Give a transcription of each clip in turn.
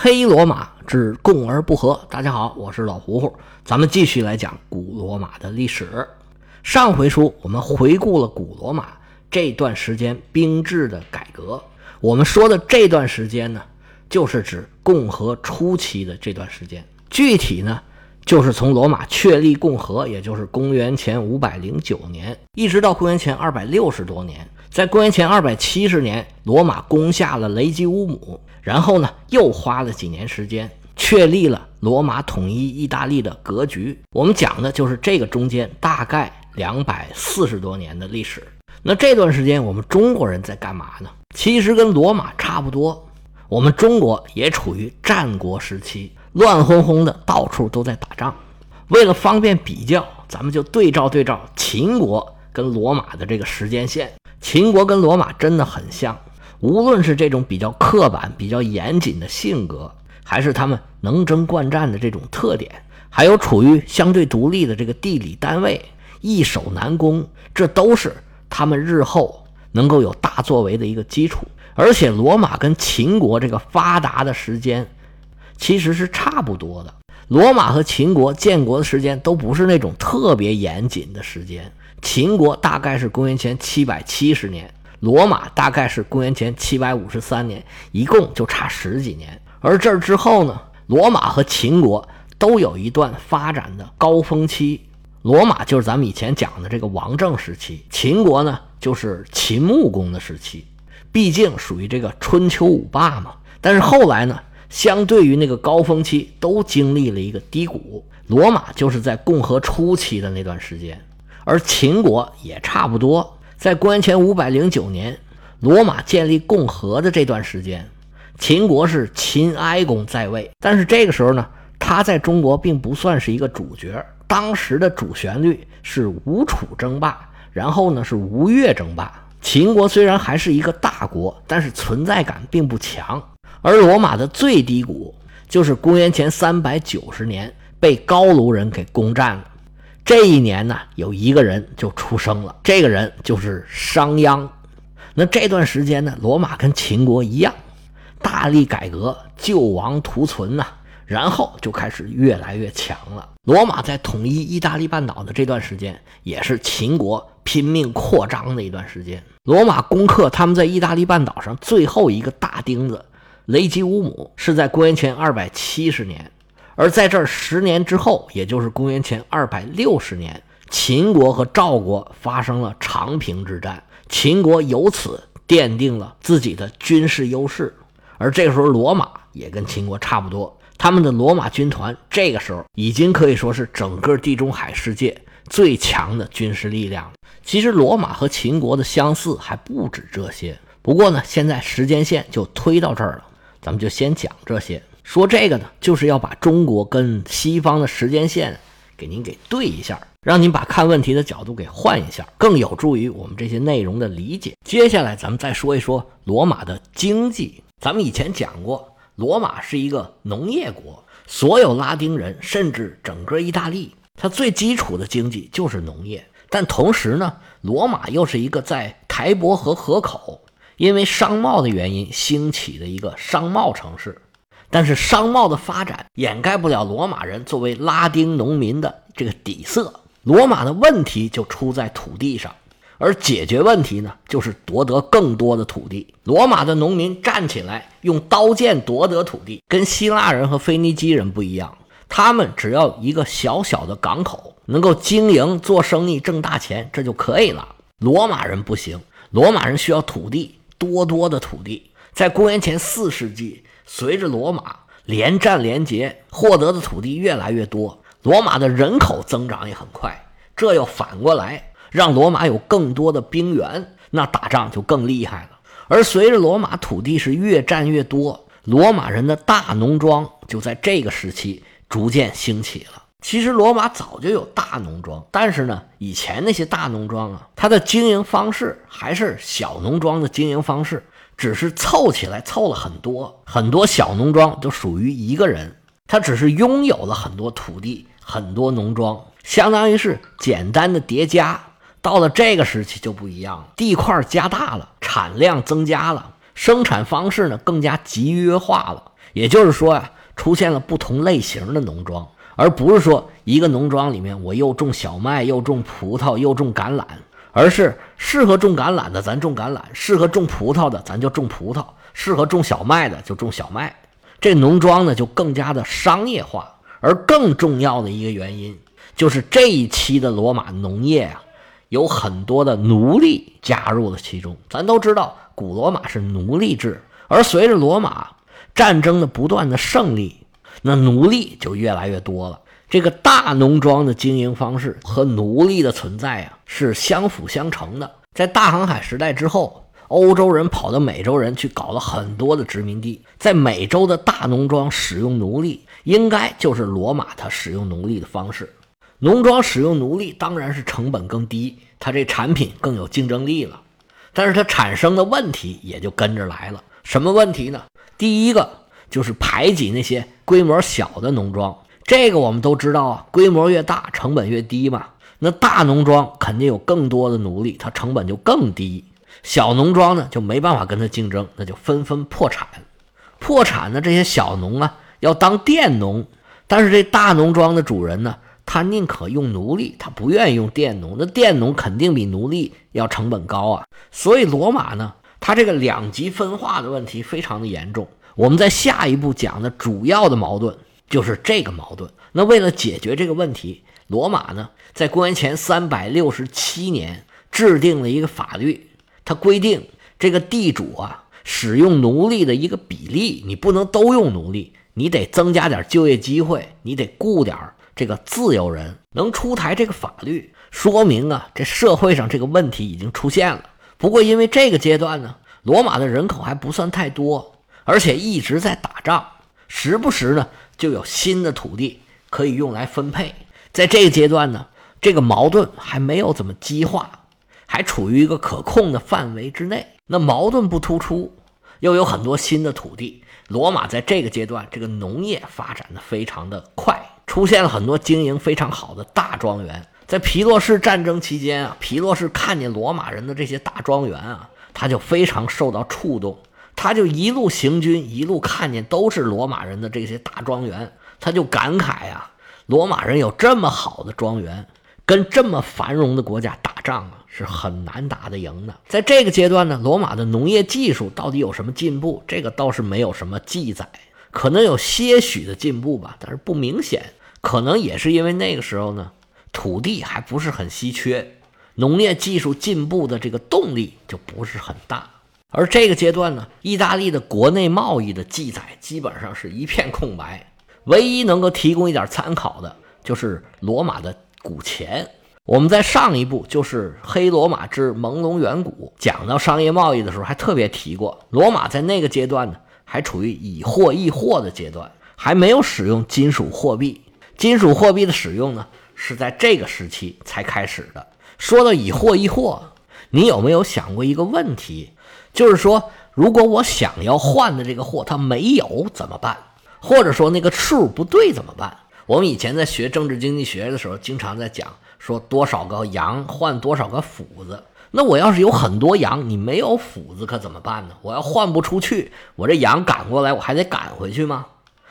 黑罗马之共而不和。大家好，我是老胡胡，咱们继续来讲古罗马的历史。上回书我们回顾了古罗马这段时间兵制的改革。我们说的这段时间呢，就是指共和初期的这段时间。具体呢，就是从罗马确立共和，也就是公元前五百零九年，一直到公元前二百六十多年。在公元前二百七十年，罗马攻下了雷吉乌姆。然后呢，又花了几年时间确立了罗马统一意大利的格局。我们讲的就是这个中间大概两百四十多年的历史。那这段时间我们中国人在干嘛呢？其实跟罗马差不多，我们中国也处于战国时期，乱哄哄的，到处都在打仗。为了方便比较，咱们就对照对照秦国跟罗马的这个时间线。秦国跟罗马真的很像。无论是这种比较刻板、比较严谨的性格，还是他们能征惯战的这种特点，还有处于相对独立的这个地理单位，易守难攻，这都是他们日后能够有大作为的一个基础。而且，罗马跟秦国这个发达的时间其实是差不多的。罗马和秦国建国的时间都不是那种特别严谨的时间，秦国大概是公元前七百七十年。罗马大概是公元前七百五十三年，一共就差十几年。而这之后呢，罗马和秦国都有一段发展的高峰期。罗马就是咱们以前讲的这个王政时期，秦国呢就是秦穆公的时期。毕竟属于这个春秋五霸嘛。但是后来呢，相对于那个高峰期，都经历了一个低谷。罗马就是在共和初期的那段时间，而秦国也差不多。在公元前五百零九年，罗马建立共和的这段时间，秦国是秦哀公在位。但是这个时候呢，他在中国并不算是一个主角。当时的主旋律是吴楚争霸，然后呢是吴越争霸。秦国虽然还是一个大国，但是存在感并不强。而罗马的最低谷就是公元前三百九十年被高卢人给攻占了。这一年呢，有一个人就出生了，这个人就是商鞅。那这段时间呢，罗马跟秦国一样，大力改革，救亡图存呐，然后就开始越来越强了。罗马在统一意大利半岛的这段时间，也是秦国拼命扩张的一段时间。罗马攻克他们在意大利半岛上最后一个大钉子——雷吉乌姆，是在公元前二百七十年。而在这十年之后，也就是公元前二百六十年，秦国和赵国发生了长平之战，秦国由此奠定了自己的军事优势。而这个时候，罗马也跟秦国差不多，他们的罗马军团这个时候已经可以说是整个地中海世界最强的军事力量。其实，罗马和秦国的相似还不止这些。不过呢，现在时间线就推到这儿了，咱们就先讲这些。说这个呢，就是要把中国跟西方的时间线给您给对一下，让您把看问题的角度给换一下，更有助于我们这些内容的理解。接下来咱们再说一说罗马的经济。咱们以前讲过，罗马是一个农业国，所有拉丁人甚至整个意大利，它最基础的经济就是农业。但同时呢，罗马又是一个在台伯河河口因为商贸的原因兴起的一个商贸城市。但是商贸的发展掩盖不了罗马人作为拉丁农民的这个底色。罗马的问题就出在土地上，而解决问题呢，就是夺得更多的土地。罗马的农民站起来，用刀剑夺得土地，跟希腊人和腓尼基人不一样。他们只要一个小小的港口，能够经营做生意挣大钱，这就可以了。罗马人不行，罗马人需要土地，多多的土地。在公元前四世纪。随着罗马连战连捷，获得的土地越来越多，罗马的人口增长也很快。这又反过来让罗马有更多的兵源，那打仗就更厉害了。而随着罗马土地是越占越多，罗马人的大农庄就在这个时期逐渐兴起了。其实罗马早就有大农庄，但是呢，以前那些大农庄啊，它的经营方式还是小农庄的经营方式。只是凑起来凑了很多很多小农庄，就属于一个人，他只是拥有了很多土地、很多农庄，相当于是简单的叠加。到了这个时期就不一样了，地块加大了，产量增加了，生产方式呢更加集约化了，也就是说呀，出现了不同类型的农庄，而不是说一个农庄里面我又种小麦，又种葡萄，又种橄榄，而是适合种橄榄的咱种橄榄，适合种葡萄的咱就种葡萄，适合种小麦的就种小麦。这农庄呢就更加的商业化，而更重要的一个原因就是这一期的罗马农业啊，有很多的奴隶加入了其中。咱都知道，古罗马是奴隶制，而随着罗马战争的不断的胜利，那奴隶就越来越多了。这个大农庄的经营方式和奴隶的存在啊，是相辅相成的。在大航海时代之后。欧洲人跑到美洲人去搞了很多的殖民地，在美洲的大农庄使用奴隶，应该就是罗马它使用奴隶的方式。农庄使用奴隶当然是成本更低，它这产品更有竞争力了。但是它产生的问题也就跟着来了。什么问题呢？第一个就是排挤那些规模小的农庄。这个我们都知道啊，规模越大，成本越低嘛。那大农庄肯定有更多的奴隶，它成本就更低。小农庄呢就没办法跟他竞争，那就纷纷破产。破产的这些小农啊，要当佃农，但是这大农庄的主人呢，他宁可用奴隶，他不愿意用佃农。那佃农肯定比奴隶要成本高啊。所以罗马呢，它这个两极分化的问题非常的严重。我们在下一步讲的主要的矛盾就是这个矛盾。那为了解决这个问题，罗马呢，在公元前三百六十七年制定了一个法律。它规定这个地主啊，使用奴隶的一个比例，你不能都用奴隶，你得增加点就业机会，你得雇点这个自由人。能出台这个法律，说明啊，这社会上这个问题已经出现了。不过因为这个阶段呢，罗马的人口还不算太多，而且一直在打仗，时不时呢就有新的土地可以用来分配。在这个阶段呢，这个矛盾还没有怎么激化。还处于一个可控的范围之内，那矛盾不突出，又有很多新的土地。罗马在这个阶段，这个农业发展的非常的快，出现了很多经营非常好的大庄园。在皮洛士战争期间啊，皮洛士看见罗马人的这些大庄园啊，他就非常受到触动，他就一路行军，一路看见都是罗马人的这些大庄园，他就感慨啊，罗马人有这么好的庄园，跟这么繁荣的国家打仗啊。是很难打得赢的。在这个阶段呢，罗马的农业技术到底有什么进步？这个倒是没有什么记载，可能有些许的进步吧，但是不明显。可能也是因为那个时候呢，土地还不是很稀缺，农业技术进步的这个动力就不是很大。而这个阶段呢，意大利的国内贸易的记载基本上是一片空白，唯一能够提供一点参考的就是罗马的古钱。我们在上一部就是《黑罗马之朦胧远古》讲到商业贸易的时候，还特别提过，罗马在那个阶段呢，还处于以货易货的阶段，还没有使用金属货币。金属货币的使用呢，是在这个时期才开始的。说到以货易货，你有没有想过一个问题？就是说，如果我想要换的这个货它没有怎么办？或者说那个数不对怎么办？我们以前在学政治经济学的时候，经常在讲。说多少个羊换多少个斧子？那我要是有很多羊，你没有斧子可怎么办呢？我要换不出去，我这羊赶过来，我还得赶回去吗？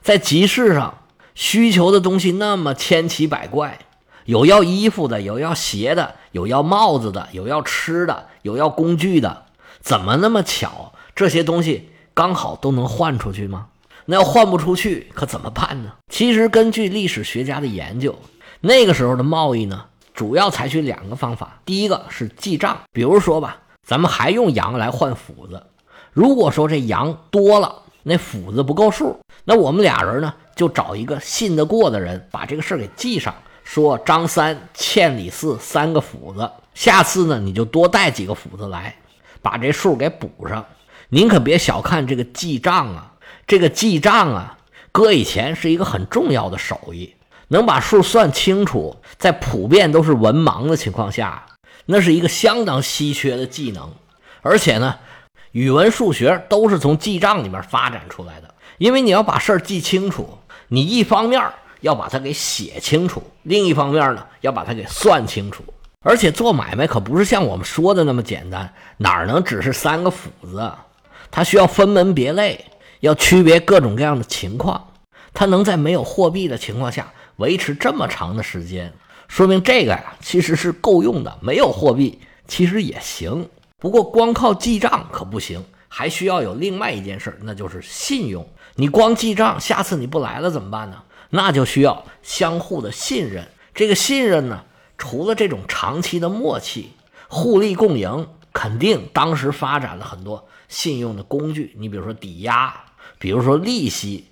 在集市上，需求的东西那么千奇百怪，有要衣服的，有要鞋的，有要帽子的，有要吃的，有要工具的，怎么那么巧？这些东西刚好都能换出去吗？那要换不出去，可怎么办呢？其实根据历史学家的研究。那个时候的贸易呢，主要采取两个方法。第一个是记账，比如说吧，咱们还用羊来换斧子。如果说这羊多了，那斧子不够数，那我们俩人呢就找一个信得过的人，把这个事儿给记上，说张三欠李四三个斧子，下次呢你就多带几个斧子来，把这数给补上。您可别小看这个记账啊，这个记账啊，搁以前是一个很重要的手艺。能把数算清楚，在普遍都是文盲的情况下，那是一个相当稀缺的技能。而且呢，语文、数学都是从记账里面发展出来的。因为你要把事儿记清楚，你一方面要把它给写清楚，另一方面呢，要把它给算清楚。而且做买卖可不是像我们说的那么简单，哪能只是三个斧子？它需要分门别类，要区别各种各样的情况，它能在没有货币的情况下维持这么长的时间，说明这个呀其实是够用的。没有货币其实也行，不过光靠记账可不行，还需要有另外一件事，那就是信用。你光记账，下次你不来了怎么办呢？那就需要相互的信任。这个信任呢，除了这种长期的默契、互利共赢，肯定当时发展了很多信用的工具。你比如说抵押，比如说利息，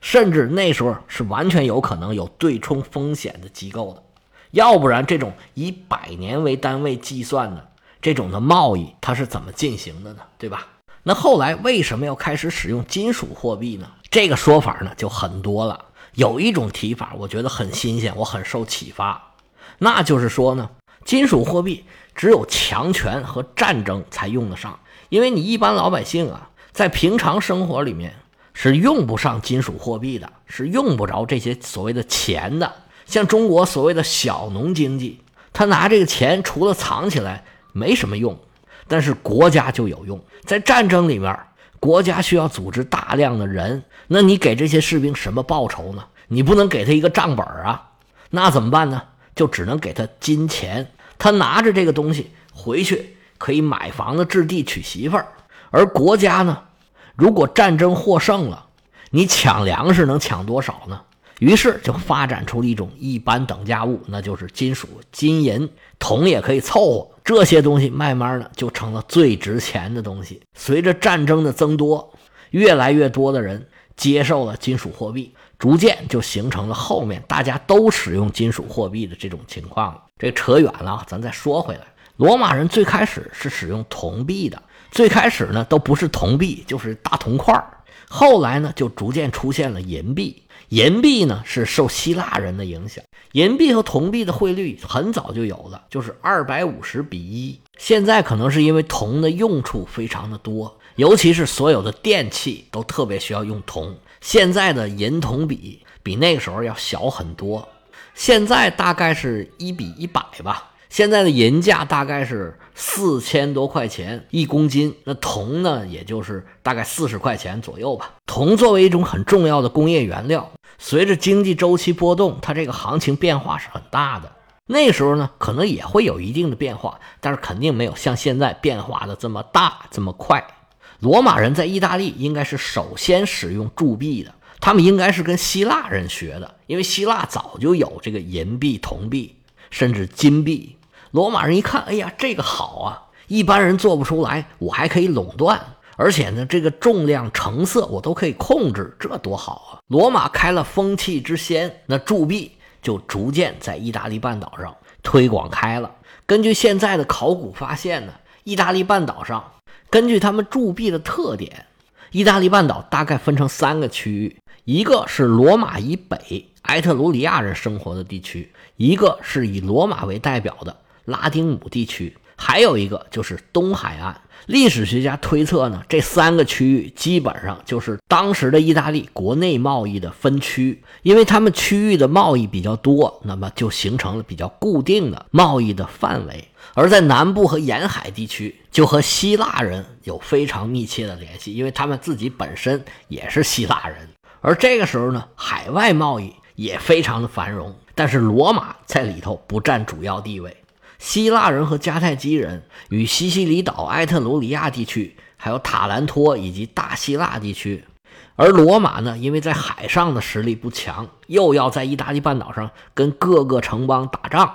甚至那时候是完全有可能有对冲风险的机构的。要不然，这种以百年为单位计算的这种的贸易，它是怎么进行的呢？对吧？那后来为什么要开始使用金属货币呢？这个说法呢就很多了。有一种提法，我觉得很新鲜，我很受启发。那就是说呢，金属货币只有强权和战争才用得上，因为你一般老百姓啊，在平常生活里面是用不上金属货币的，是用不着这些所谓的钱的。像中国所谓的小农经济，他拿这个钱除了藏起来没什么用，但是国家就有用。在战争里面，国家需要组织大量的人。那你给这些士兵什么报酬呢？你不能给他一个账本啊，那怎么办呢？就只能给他金钱，他拿着这个东西回去可以买房子、置地、娶媳妇儿。而国家呢，如果战争获胜了，你抢粮食能抢多少呢？于是就发展出了一种一般等价物，那就是金属、金银、铜也可以凑合。这些东西慢慢的就成了最值钱的东西。随着战争的增多，越来越多的人。接受了金属货币，逐渐就形成了后面大家都使用金属货币的这种情况了。这扯远了，咱再说回来。罗马人最开始是使用铜币的，最开始呢都不是铜币，就是大铜块儿。后来呢就逐渐出现了银币，银币呢是受希腊人的影响。银币和铜币的汇率很早就有了，就是二百五十比一。现在可能是因为铜的用处非常的多。尤其是所有的电器都特别需要用铜，现在的银铜比比那个时候要小很多，现在大概是一比一百吧。现在的银价大概是四千多块钱一公斤，那铜呢，也就是大概四十块钱左右吧。铜作为一种很重要的工业原料，随着经济周期波动，它这个行情变化是很大的。那时候呢，可能也会有一定的变化，但是肯定没有像现在变化的这么大这么快。罗马人在意大利应该是首先使用铸币的，他们应该是跟希腊人学的，因为希腊早就有这个银币、铜币，甚至金币。罗马人一看，哎呀，这个好啊，一般人做不出来，我还可以垄断，而且呢，这个重量、成色我都可以控制，这多好啊！罗马开了风气之先，那铸币就逐渐在意大利半岛上推广开了。根据现在的考古发现呢，意大利半岛上。根据他们铸币的特点，意大利半岛大概分成三个区域：一个是罗马以北埃特鲁里亚人生活的地区，一个是以罗马为代表的拉丁姆地区，还有一个就是东海岸。历史学家推测呢，这三个区域基本上就是当时的意大利国内贸易的分区，因为他们区域的贸易比较多，那么就形成了比较固定的贸易的范围。而在南部和沿海地区，就和希腊人有非常密切的联系，因为他们自己本身也是希腊人。而这个时候呢，海外贸易也非常的繁荣，但是罗马在里头不占主要地位。希腊人和迦太基人与西西里岛、埃特鲁里亚地区，还有塔兰托以及大希腊地区，而罗马呢，因为在海上的实力不强，又要在意大利半岛上跟各个城邦打仗，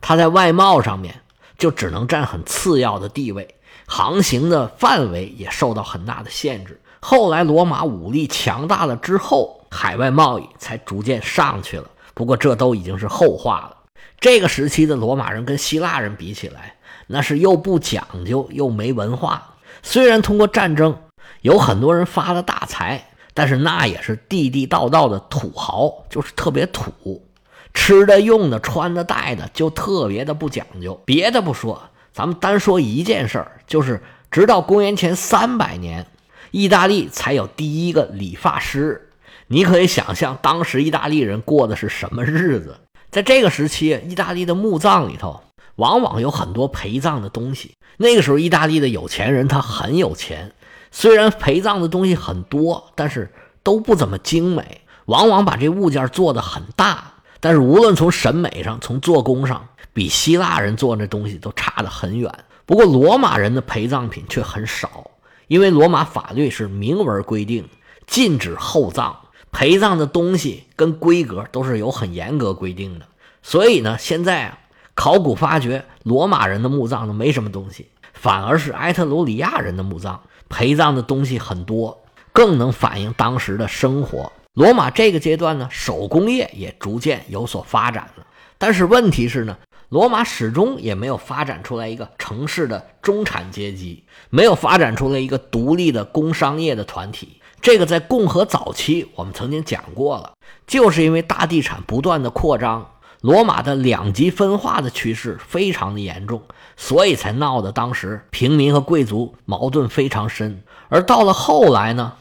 他在外贸上面。就只能占很次要的地位，航行的范围也受到很大的限制。后来罗马武力强大了之后，海外贸易才逐渐上去了。不过这都已经是后话了。这个时期的罗马人跟希腊人比起来，那是又不讲究又没文化。虽然通过战争有很多人发了大财，但是那也是地地道道的土豪，就是特别土。吃的、用的、穿的、戴的，就特别的不讲究。别的不说，咱们单说一件事儿，就是直到公元前三百年，意大利才有第一个理发师。你可以想象，当时意大利人过的是什么日子。在这个时期，意大利的墓葬里头往往有很多陪葬的东西。那个时候，意大利的有钱人他很有钱，虽然陪葬的东西很多，但是都不怎么精美，往往把这物件做得很大，但是无论从审美上，从做工上，比希腊人做那东西都差得很远。不过罗马人的陪葬品却很少，因为罗马法律是明文规定禁止厚葬，陪葬的东西跟规格都是有很严格规定的。所以呢，现在啊，考古发掘罗马人的墓葬都没什么东西，反而是埃特鲁里亚人的墓葬陪葬的东西很多，更能反映当时的生活。罗马这个阶段呢，手工业也逐渐有所发展了，但是问题是呢。罗马始终也没有发展出来一个城市的中产阶级，没有发展出来一个独立的工商业的团体。这个在共和早期我们曾经讲过了，就是因为大地产不断的扩张，罗马的两极分化的趋势非常的严重，所以才闹得当时平民和贵族矛盾非常深。而到了后来呢，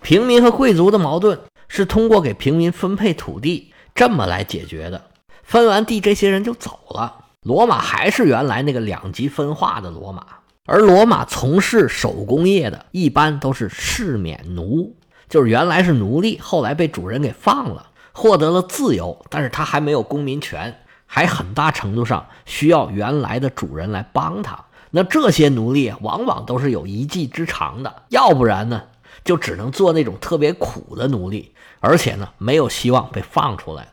平民和贵族的矛盾是通过给平民分配土地这么来解决的。分完地，这些人就走了。罗马还是原来那个两极分化的罗马，而罗马从事手工业的，一般都是士免奴，就是原来是奴隶，后来被主人给放了，获得了自由，但是他还没有公民权，还很大程度上需要原来的主人来帮他。那这些奴隶往往都是有一技之长的，要不然呢，就只能做那种特别苦的奴隶，而且呢，没有希望被放出来。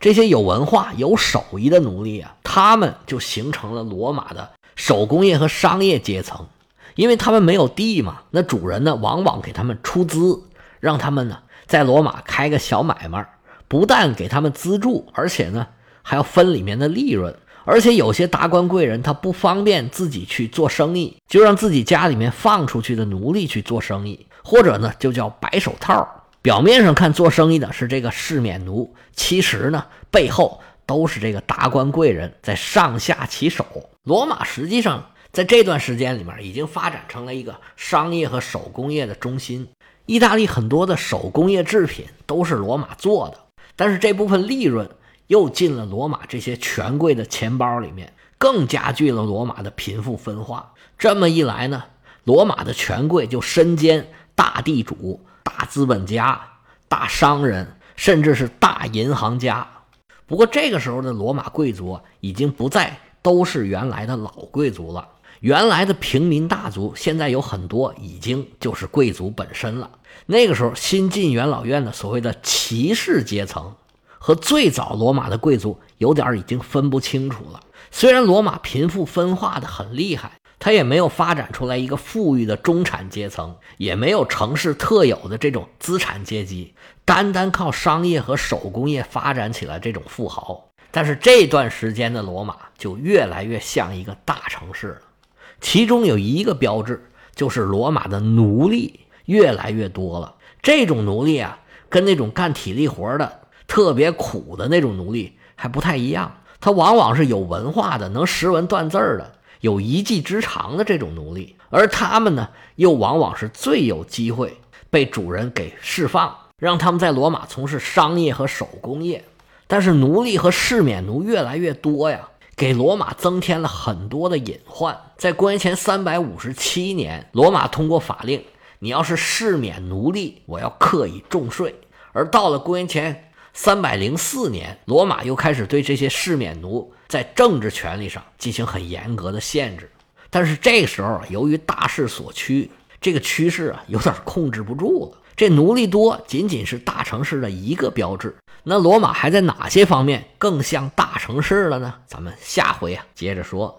这些有文化、有手艺的奴隶啊，他们就形成了罗马的手工业和商业阶层，因为他们没有地嘛，那主人呢，往往给他们出资，让他们呢在罗马开个小买卖，不但给他们资助，而且呢还要分里面的利润。而且有些达官贵人他不方便自己去做生意，就让自己家里面放出去的奴隶去做生意，或者呢就叫白手套。表面上看做生意的是这个世免奴，其实呢背后都是这个达官贵人在上下其手。罗马实际上在这段时间里面已经发展成了一个商业和手工业的中心。意大利很多的手工业制品都是罗马做的，但是这部分利润又进了罗马这些权贵的钱包里面，更加剧了罗马的贫富分化。这么一来呢，罗马的权贵就身兼大地主。大资本家、大商人，甚至是大银行家。不过这个时候的罗马贵族已经不再都是原来的老贵族了。原来的平民大族，现在有很多已经就是贵族本身了。那个时候新进元老院的所谓的骑士阶层，和最早罗马的贵族有点已经分不清楚了。虽然罗马贫富分化的很厉害。他也没有发展出来一个富裕的中产阶层，也没有城市特有的这种资产阶级，单单靠商业和手工业发展起来这种富豪。但是这段时间的罗马就越来越像一个大城市了，其中有一个标志就是罗马的奴隶越来越多了。这种奴隶啊，跟那种干体力活的特别苦的那种奴隶还不太一样，他往往是有文化的，能识文断字的。有一技之长的这种奴隶，而他们呢，又往往是最有机会被主人给释放，让他们在罗马从事商业和手工业。但是奴隶和士免奴越来越多呀，给罗马增添了很多的隐患。在公元前三百五十七年，罗马通过法令，你要是士免奴隶，我要课以重税。而到了公元前。三百零四年，罗马又开始对这些世免奴在政治权利上进行很严格的限制。但是这时候，由于大势所趋，这个趋势啊有点控制不住了。这奴隶多仅仅是大城市的一个标志，那罗马还在哪些方面更像大城市了呢？咱们下回啊接着说。